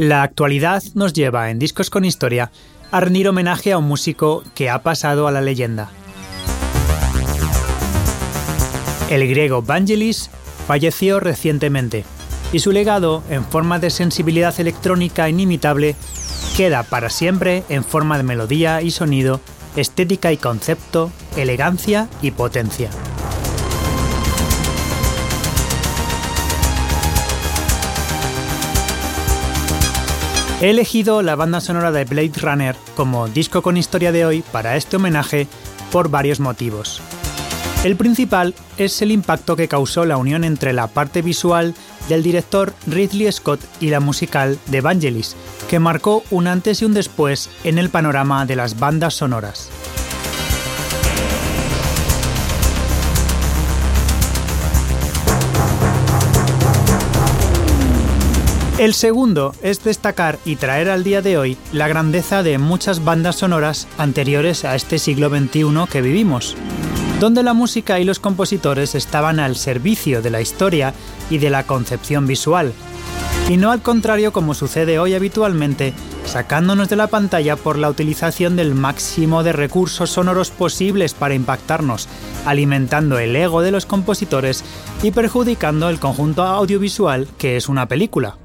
La actualidad nos lleva en Discos con Historia a rendir homenaje a un músico que ha pasado a la leyenda. El griego Vangelis falleció recientemente y su legado, en forma de sensibilidad electrónica inimitable, queda para siempre en forma de melodía y sonido, estética y concepto, elegancia y potencia. He elegido la banda sonora de Blade Runner como disco con historia de hoy para este homenaje por varios motivos. El principal es el impacto que causó la unión entre la parte visual del director Ridley Scott y la musical de Vangelis, que marcó un antes y un después en el panorama de las bandas sonoras. El segundo es destacar y traer al día de hoy la grandeza de muchas bandas sonoras anteriores a este siglo XXI que vivimos, donde la música y los compositores estaban al servicio de la historia y de la concepción visual, y no al contrario como sucede hoy habitualmente, sacándonos de la pantalla por la utilización del máximo de recursos sonoros posibles para impactarnos, alimentando el ego de los compositores y perjudicando el conjunto audiovisual que es una película.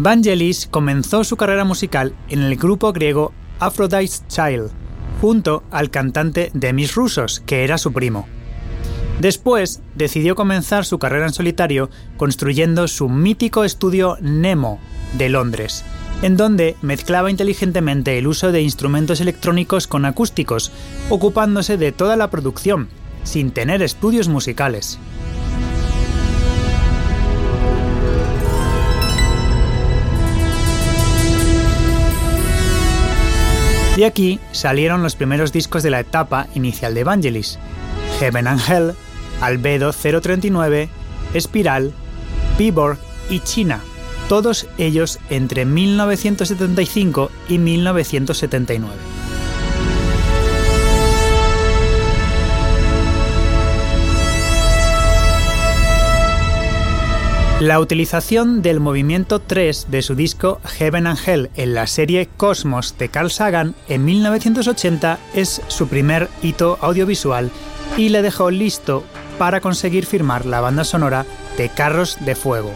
Vangelis comenzó su carrera musical en el grupo griego Aphrodite's Child, junto al cantante Demis Roussos, que era su primo. Después decidió comenzar su carrera en solitario construyendo su mítico estudio Nemo de Londres, en donde mezclaba inteligentemente el uso de instrumentos electrónicos con acústicos, ocupándose de toda la producción, sin tener estudios musicales. De aquí salieron los primeros discos de la etapa inicial de Evangelis, Heaven and Hell, Albedo 039, Espiral, Viborg y China, todos ellos entre 1975 y 1979. La utilización del movimiento 3 de su disco Heaven and Hell en la serie Cosmos de Carl Sagan en 1980 es su primer hito audiovisual y le dejó listo para conseguir firmar la banda sonora de Carros de Fuego.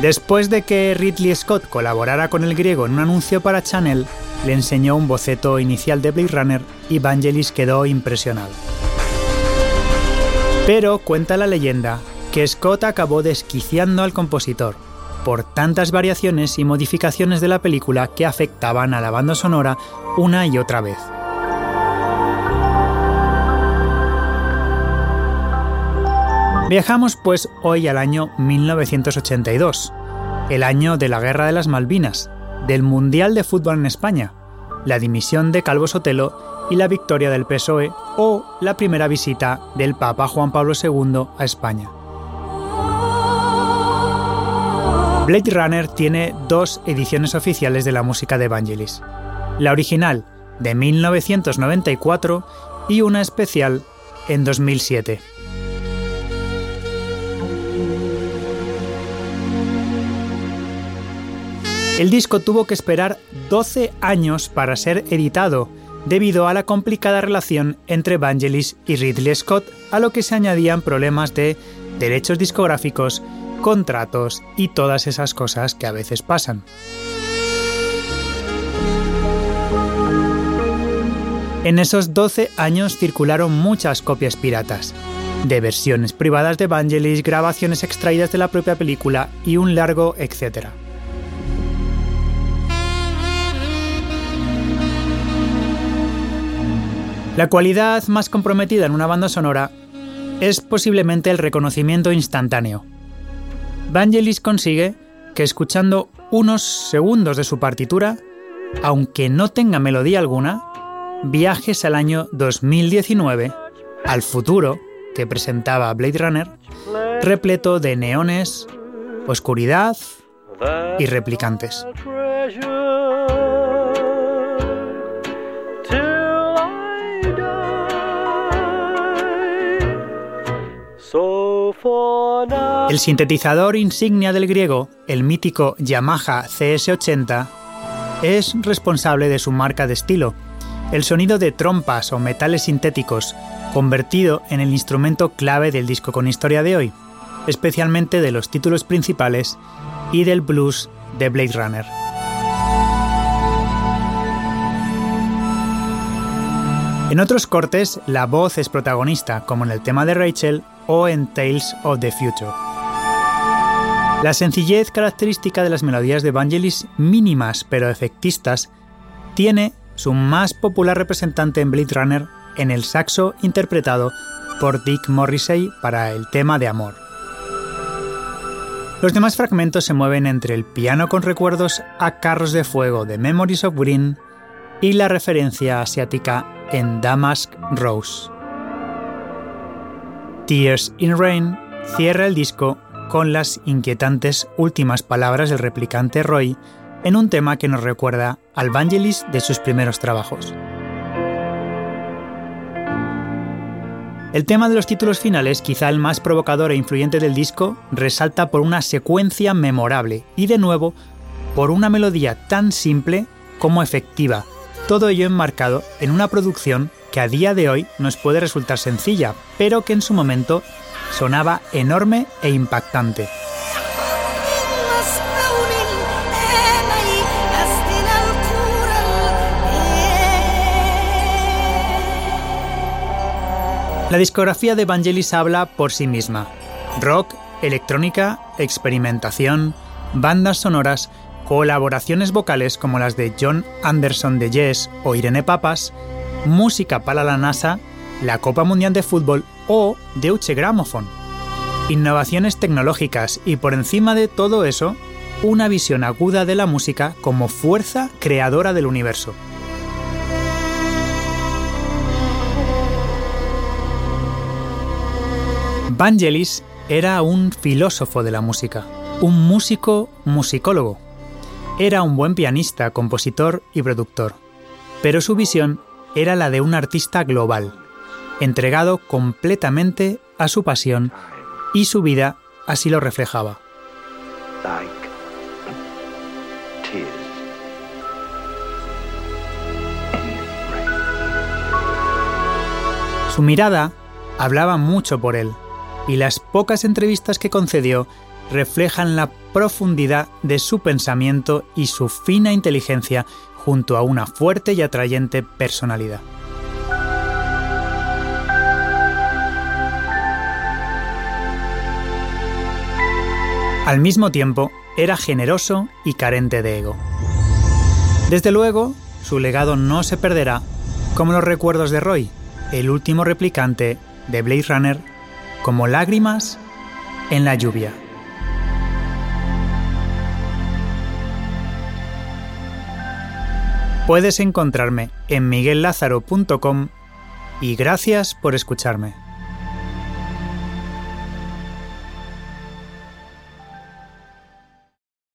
Después de que Ridley Scott colaborara con el griego en un anuncio para Chanel, le enseñó un boceto inicial de Blade Runner y Vangelis quedó impresionado. Pero cuenta la leyenda que Scott acabó desquiciando al compositor por tantas variaciones y modificaciones de la película que afectaban a la banda sonora una y otra vez. Viajamos pues hoy al año 1982, el año de la Guerra de las Malvinas, del Mundial de Fútbol en España, la dimisión de Calvo Sotelo y la victoria del PSOE o la primera visita del Papa Juan Pablo II a España. Blade Runner tiene dos ediciones oficiales de la música de Vangelis. La original, de 1994, y una especial en 2007. El disco tuvo que esperar 12 años para ser editado, debido a la complicada relación entre Vangelis y Ridley Scott, a lo que se añadían problemas de derechos discográficos, contratos y todas esas cosas que a veces pasan. En esos 12 años circularon muchas copias piratas, de versiones privadas de Vangelis, grabaciones extraídas de la propia película y un largo etcétera. La cualidad más comprometida en una banda sonora es posiblemente el reconocimiento instantáneo. Vangelis consigue que escuchando unos segundos de su partitura, aunque no tenga melodía alguna, viajes al año 2019, al futuro que presentaba Blade Runner, repleto de neones, oscuridad y replicantes. El sintetizador insignia del griego, el mítico Yamaha CS80, es responsable de su marca de estilo, el sonido de trompas o metales sintéticos, convertido en el instrumento clave del disco con historia de hoy, especialmente de los títulos principales y del blues de Blade Runner. En otros cortes, la voz es protagonista, como en el tema de Rachel o en Tales of the Future. La sencillez característica de las melodías de Vangelis, mínimas pero efectistas, tiene su más popular representante en Blade Runner en el saxo interpretado por Dick Morrissey para el tema de amor. Los demás fragmentos se mueven entre el piano con recuerdos a carros de fuego de Memories of Green y la referencia asiática en Damask Rose. Tears in Rain cierra el disco con las inquietantes últimas palabras del replicante Roy en un tema que nos recuerda al Vangelis de sus primeros trabajos. El tema de los títulos finales, quizá el más provocador e influyente del disco, resalta por una secuencia memorable y de nuevo por una melodía tan simple como efectiva, todo ello enmarcado en una producción que a día de hoy nos puede resultar sencilla, pero que en su momento sonaba enorme e impactante. La discografía de Vangelis habla por sí misma. Rock, electrónica, experimentación, bandas sonoras, colaboraciones vocales como las de John Anderson de Yes o Irene Papas, música para la NASA, la Copa Mundial de Fútbol o Deutsche Grammophon. Innovaciones tecnológicas y por encima de todo eso, una visión aguda de la música como fuerza creadora del universo. Vangelis era un filósofo de la música, un músico musicólogo. Era un buen pianista, compositor y productor, pero su visión era la de un artista global, entregado completamente a su pasión y su vida así lo reflejaba. Su mirada hablaba mucho por él y las pocas entrevistas que concedió reflejan la profundidad de su pensamiento y su fina inteligencia junto a una fuerte y atrayente personalidad. Al mismo tiempo, era generoso y carente de ego. Desde luego, su legado no se perderá, como los recuerdos de Roy, el último replicante de Blade Runner como lágrimas en la lluvia. Puedes encontrarme en miguellázaro.com y gracias por escucharme.